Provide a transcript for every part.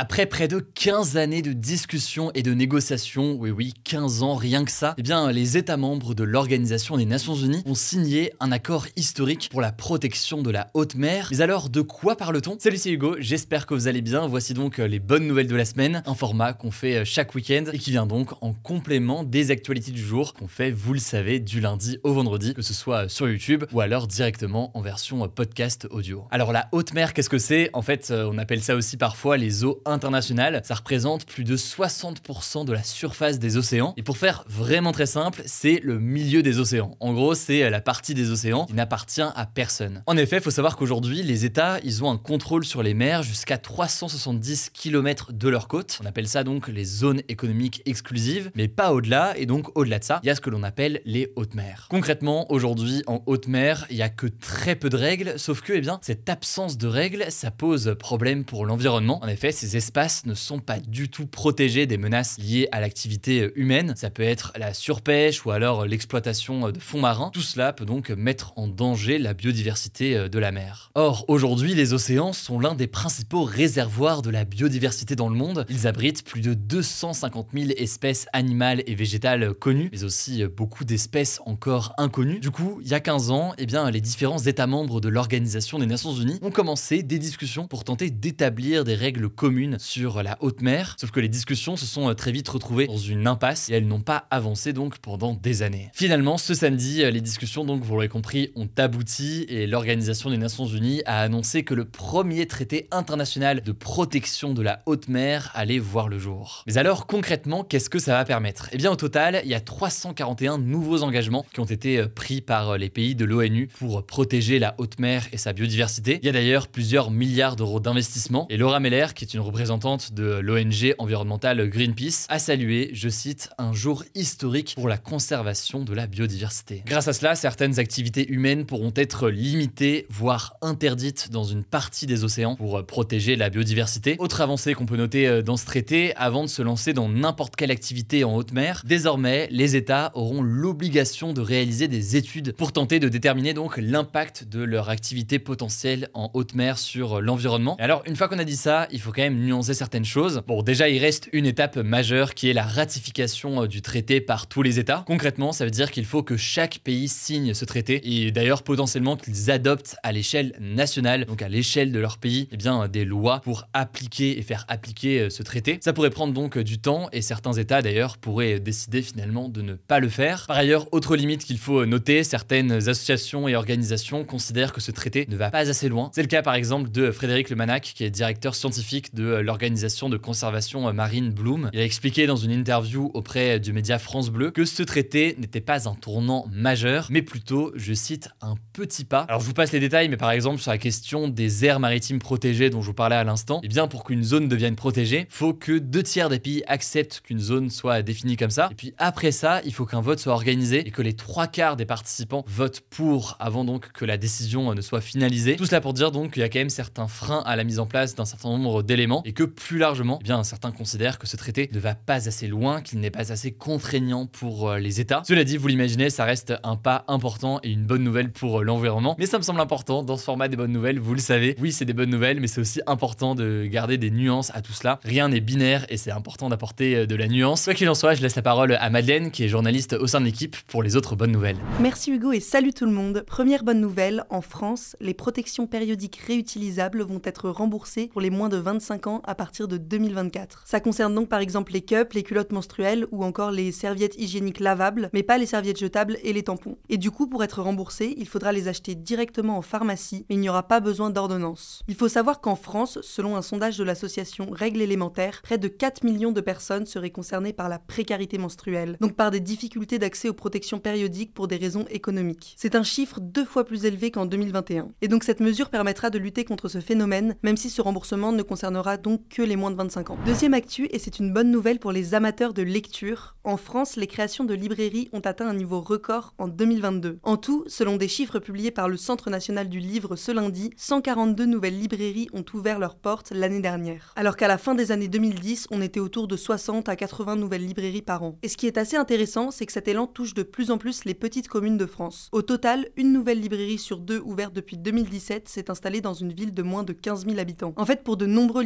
Après près de 15 années de discussions et de négociations, oui oui, 15 ans rien que ça, eh bien les États membres de l'Organisation des Nations Unies ont signé un accord historique pour la protection de la haute mer. Mais alors de quoi parle-t-on? Salut c'est Hugo, j'espère que vous allez bien. Voici donc euh, les bonnes nouvelles de la semaine, un format qu'on fait euh, chaque week-end et qui vient donc en complément des actualités du jour qu'on fait, vous le savez, du lundi au vendredi, que ce soit euh, sur YouTube ou alors directement en version podcast audio. Alors la haute mer, qu'est-ce que c'est? En fait, on appelle ça aussi parfois les eaux internationale, ça représente plus de 60% de la surface des océans. Et pour faire vraiment très simple, c'est le milieu des océans. En gros, c'est la partie des océans qui n'appartient à personne. En effet, il faut savoir qu'aujourd'hui, les États, ils ont un contrôle sur les mers jusqu'à 370 km de leur côte. On appelle ça donc les zones économiques exclusives, mais pas au-delà. Et donc, au-delà de ça, il y a ce que l'on appelle les hautes mers. Concrètement, aujourd'hui, en haute mer, il y a que très peu de règles, sauf que, eh bien, cette absence de règles, ça pose problème pour l'environnement. En effet, ces espaces ne sont pas du tout protégés des menaces liées à l'activité humaine. Ça peut être la surpêche ou alors l'exploitation de fonds marins. Tout cela peut donc mettre en danger la biodiversité de la mer. Or, aujourd'hui, les océans sont l'un des principaux réservoirs de la biodiversité dans le monde. Ils abritent plus de 250 000 espèces animales et végétales connues, mais aussi beaucoup d'espèces encore inconnues. Du coup, il y a 15 ans, eh bien, les différents États membres de l'Organisation des Nations Unies ont commencé des discussions pour tenter d'établir des règles communes sur la haute mer, sauf que les discussions se sont très vite retrouvées dans une impasse et elles n'ont pas avancé donc pendant des années. Finalement, ce samedi, les discussions donc vous l'aurez compris ont abouti et l'Organisation des Nations Unies a annoncé que le premier traité international de protection de la haute mer allait voir le jour. Mais alors concrètement, qu'est-ce que ça va permettre? Eh bien au total, il y a 341 nouveaux engagements qui ont été pris par les pays de l'ONU pour protéger la haute mer et sa biodiversité. Il y a d'ailleurs plusieurs milliards d'euros d'investissement et Laura Meller, qui est une représentante de l'ONG environnementale Greenpeace, a salué, je cite, un jour historique pour la conservation de la biodiversité. Grâce à cela, certaines activités humaines pourront être limitées, voire interdites dans une partie des océans pour protéger la biodiversité. Autre avancée qu'on peut noter dans ce traité, avant de se lancer dans n'importe quelle activité en haute mer, désormais, les États auront l'obligation de réaliser des études pour tenter de déterminer donc l'impact de leur activité potentielle en haute mer sur l'environnement. Alors, une fois qu'on a dit ça, il faut quand même nuancer certaines choses. Bon, déjà, il reste une étape majeure qui est la ratification du traité par tous les États. Concrètement, ça veut dire qu'il faut que chaque pays signe ce traité et d'ailleurs potentiellement qu'ils adoptent à l'échelle nationale, donc à l'échelle de leur pays, eh bien, des lois pour appliquer et faire appliquer ce traité. Ça pourrait prendre donc du temps et certains États d'ailleurs pourraient décider finalement de ne pas le faire. Par ailleurs, autre limite qu'il faut noter, certaines associations et organisations considèrent que ce traité ne va pas assez loin. C'est le cas par exemple de Frédéric Lemanac, qui est directeur scientifique de l'organisation de conservation marine Bloom. Il a expliqué dans une interview auprès du média France Bleu que ce traité n'était pas un tournant majeur, mais plutôt, je cite, un petit pas. Alors je vous passe les détails, mais par exemple sur la question des aires maritimes protégées dont je vous parlais à l'instant, eh bien pour qu'une zone devienne protégée, faut que deux tiers des pays acceptent qu'une zone soit définie comme ça. Et puis après ça, il faut qu'un vote soit organisé et que les trois quarts des participants votent pour avant donc que la décision ne soit finalisée. Tout cela pour dire donc qu'il y a quand même certains freins à la mise en place d'un certain nombre d'éléments et que plus largement, eh bien certains considèrent que ce traité ne va pas assez loin, qu'il n'est pas assez contraignant pour les États. Cela dit, vous l'imaginez, ça reste un pas important et une bonne nouvelle pour l'environnement. Mais ça me semble important dans ce format des bonnes nouvelles, vous le savez. Oui, c'est des bonnes nouvelles, mais c'est aussi important de garder des nuances à tout cela. Rien n'est binaire et c'est important d'apporter de la nuance. Quoi qu'il en soit, je laisse la parole à Madeleine, qui est journaliste au sein de l'équipe, pour les autres bonnes nouvelles. Merci Hugo et salut tout le monde. Première bonne nouvelle, en France, les protections périodiques réutilisables vont être remboursées pour les moins de 25 ans à partir de 2024. Ça concerne donc par exemple les cups, les culottes menstruelles ou encore les serviettes hygiéniques lavables, mais pas les serviettes jetables et les tampons. Et du coup, pour être remboursé, il faudra les acheter directement en pharmacie, mais il n'y aura pas besoin d'ordonnance. Il faut savoir qu'en France, selon un sondage de l'association Règles élémentaires, près de 4 millions de personnes seraient concernées par la précarité menstruelle, donc par des difficultés d'accès aux protections périodiques pour des raisons économiques. C'est un chiffre deux fois plus élevé qu'en 2021. Et donc cette mesure permettra de lutter contre ce phénomène, même si ce remboursement ne concernera donc que les moins de 25 ans. Deuxième actu, et c'est une bonne nouvelle pour les amateurs de lecture, en France, les créations de librairies ont atteint un niveau record en 2022. En tout, selon des chiffres publiés par le Centre national du livre ce lundi, 142 nouvelles librairies ont ouvert leurs portes l'année dernière. Alors qu'à la fin des années 2010, on était autour de 60 à 80 nouvelles librairies par an. Et ce qui est assez intéressant, c'est que cet élan touche de plus en plus les petites communes de France. Au total, une nouvelle librairie sur deux ouverte depuis 2017 s'est installée dans une ville de moins de 15 000 habitants. En fait, pour de nombreux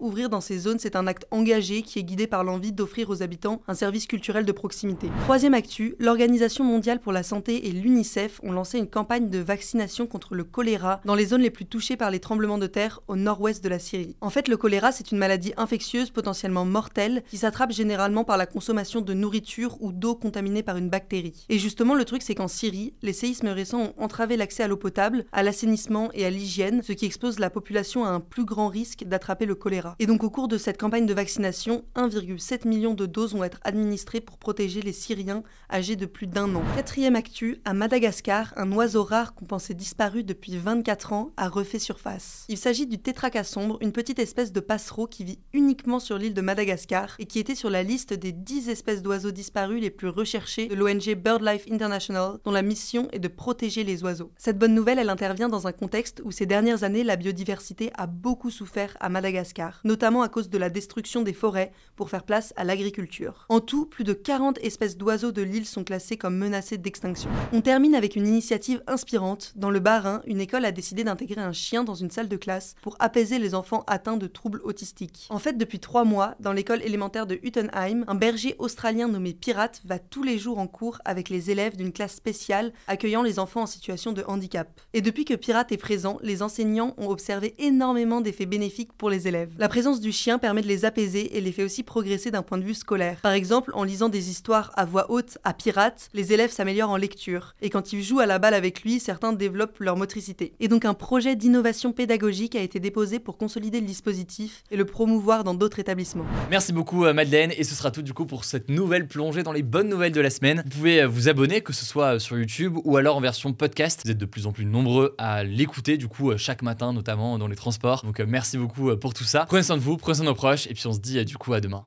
ouvrir dans ces zones, c'est un acte engagé qui est guidé par l'envie d'offrir aux habitants un service culturel de proximité. Troisième actu, l'Organisation mondiale pour la santé et l'UNICEF ont lancé une campagne de vaccination contre le choléra dans les zones les plus touchées par les tremblements de terre au nord-ouest de la Syrie. En fait, le choléra, c'est une maladie infectieuse potentiellement mortelle qui s'attrape généralement par la consommation de nourriture ou d'eau contaminée par une bactérie. Et justement, le truc, c'est qu'en Syrie, les séismes récents ont entravé l'accès à l'eau potable, à l'assainissement et à l'hygiène, ce qui expose la population à un plus grand risque d'attraper le Et donc, au cours de cette campagne de vaccination, 1,7 million de doses vont être administrées pour protéger les Syriens âgés de plus d'un an. Quatrième actu, à Madagascar, un oiseau rare qu'on pensait disparu depuis 24 ans a refait surface. Il s'agit du tétracasombre, une petite espèce de passereau qui vit uniquement sur l'île de Madagascar et qui était sur la liste des 10 espèces d'oiseaux disparus les plus recherchées de l'ONG BirdLife International, dont la mission est de protéger les oiseaux. Cette bonne nouvelle, elle intervient dans un contexte où ces dernières années, la biodiversité a beaucoup souffert à Madagascar, notamment à cause de la destruction des forêts pour faire place à l'agriculture. En tout, plus de 40 espèces d'oiseaux de l'île sont classées comme menacées d'extinction. On termine avec une initiative inspirante. Dans le Bas-Rhin, une école a décidé d'intégrer un chien dans une salle de classe pour apaiser les enfants atteints de troubles autistiques. En fait, depuis trois mois, dans l'école élémentaire de Huttenheim, un berger australien nommé Pirate va tous les jours en cours avec les élèves d'une classe spéciale accueillant les enfants en situation de handicap. Et depuis que Pirate est présent, les enseignants ont observé énormément d'effets bénéfiques pour les élèves. La présence du chien permet de les apaiser et les fait aussi progresser d'un point de vue scolaire. Par exemple, en lisant des histoires à voix haute à Pirate, les élèves s'améliorent en lecture. Et quand ils jouent à la balle avec lui, certains développent leur motricité. Et donc un projet d'innovation pédagogique a été déposé pour consolider le dispositif et le promouvoir dans d'autres établissements. Merci beaucoup euh, Madeleine et ce sera tout du coup pour cette nouvelle plongée dans les bonnes nouvelles de la semaine. Vous pouvez euh, vous abonner que ce soit euh, sur YouTube ou alors en version podcast. Vous êtes de plus en plus nombreux à l'écouter du coup chaque matin notamment dans les transports. Donc merci beaucoup pour ça. Prenez soin de vous, prenez soin de nos proches et puis on se dit du coup à demain.